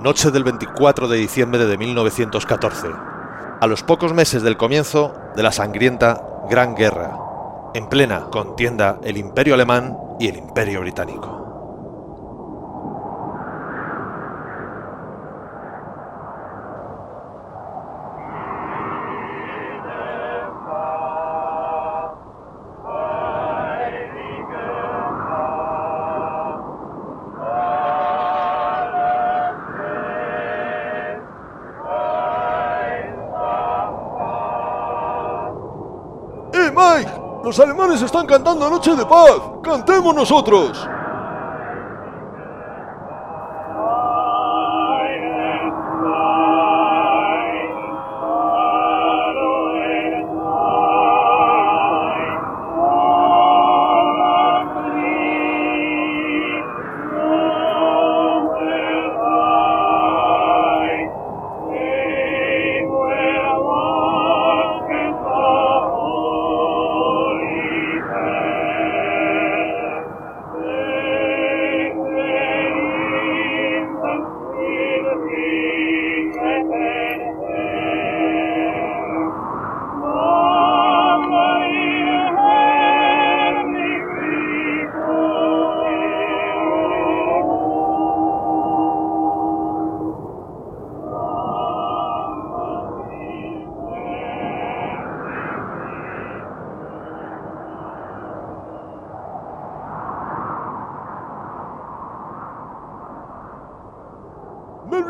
noche del 24 de diciembre de 1914, a los pocos meses del comienzo de la sangrienta Gran Guerra, en plena contienda el Imperio Alemán y el Imperio Británico. Los alemanes están cantando Noche de Paz. ¡Cantemos nosotros!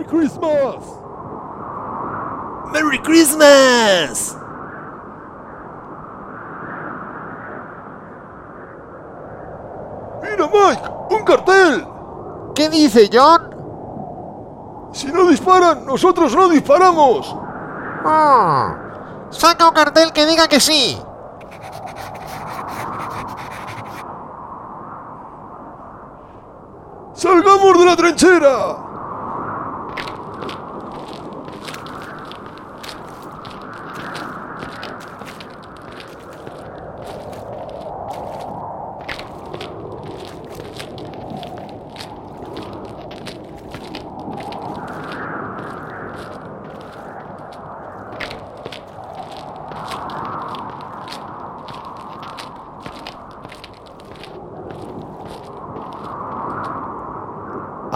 Christmas! ¡Merry Christmas! ¡Mira, Mike! ¡Un cartel! ¿Qué dice John? Si no disparan, nosotros no disparamos. Oh, saca un cartel que diga que sí. ¡Salgamos de la trinchera!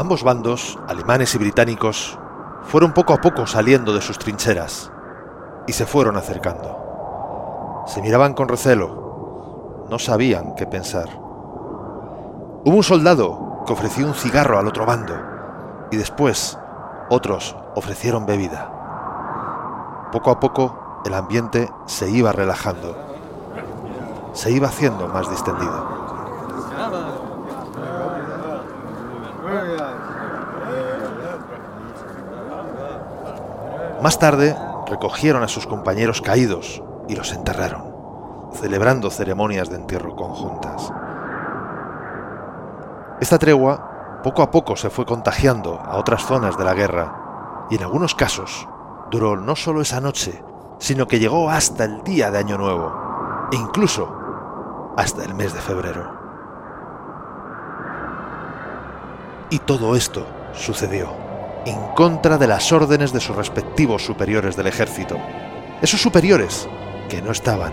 Ambos bandos, alemanes y británicos, fueron poco a poco saliendo de sus trincheras y se fueron acercando. Se miraban con recelo, no sabían qué pensar. Hubo un soldado que ofreció un cigarro al otro bando y después otros ofrecieron bebida. Poco a poco el ambiente se iba relajando, se iba haciendo más distendido. Más tarde recogieron a sus compañeros caídos y los enterraron, celebrando ceremonias de entierro conjuntas. Esta tregua poco a poco se fue contagiando a otras zonas de la guerra y en algunos casos duró no solo esa noche, sino que llegó hasta el día de Año Nuevo e incluso hasta el mes de febrero. Y todo esto sucedió en contra de las órdenes de sus respectivos superiores del ejército. Esos superiores que no estaban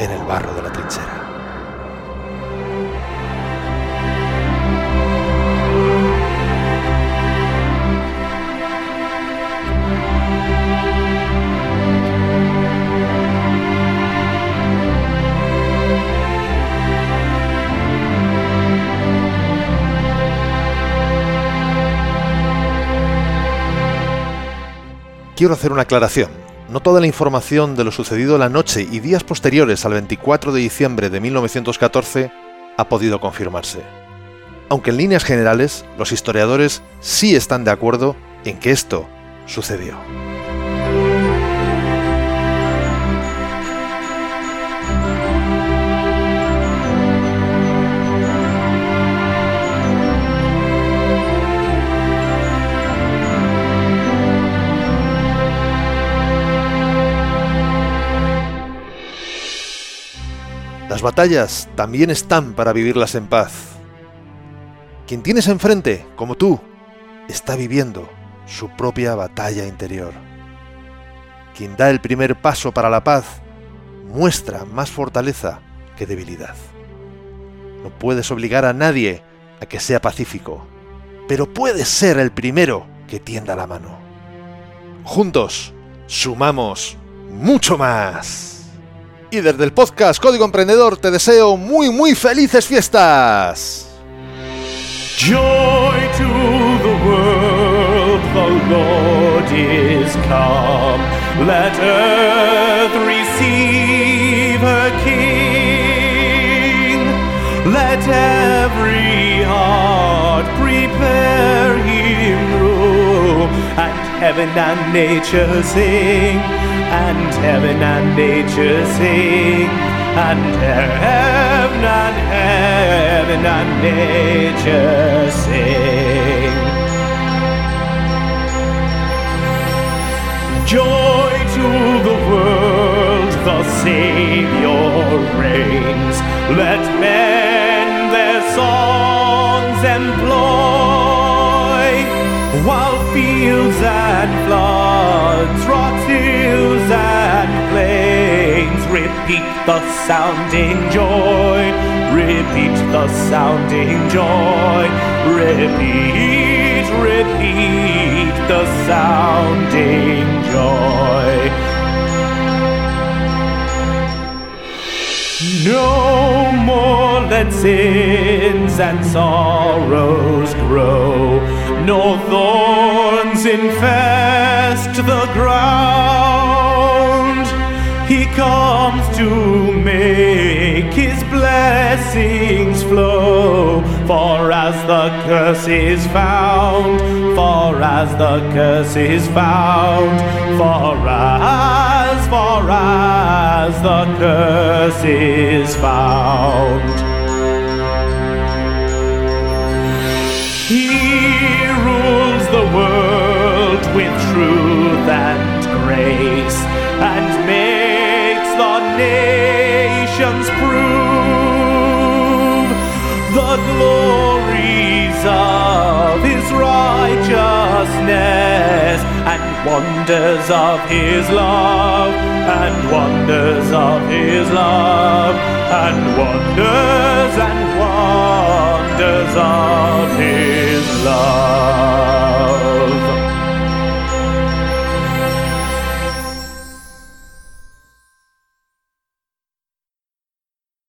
en el barro de la trinchera. Quiero hacer una aclaración. No toda la información de lo sucedido la noche y días posteriores al 24 de diciembre de 1914 ha podido confirmarse. aunque en líneas generales los historiadores sí están de acuerdo en que esto sucedió. Batallas también están para vivirlas en paz. Quien tienes enfrente, como tú, está viviendo su propia batalla interior. Quien da el primer paso para la paz muestra más fortaleza que debilidad. No puedes obligar a nadie a que sea pacífico, pero puedes ser el primero que tienda la mano. Juntos, sumamos mucho más. Y desde el podcast Código Emprendedor te deseo muy muy felices fiestas. Joy to the world, the Lord is come. Let earth receive her King. Let every heart prepare heaven and nature sing, and heaven and nature sing, and heaven and heaven and nature sing. Joy to the world, the Savior reigns. Let men repeat the sounding joy, repeat the sounding joy, repeat, repeat the sounding joy. No more let sins and sorrows grow, nor thorns infest the ground. He comes to make his blessings flow. For as the curse is found, for as the curse is found, for as, for as the curse is found. He rules the world with truth and grace nations prove the glories of his righteousness and wonders of his love and wonders of his love and wonders and wonders of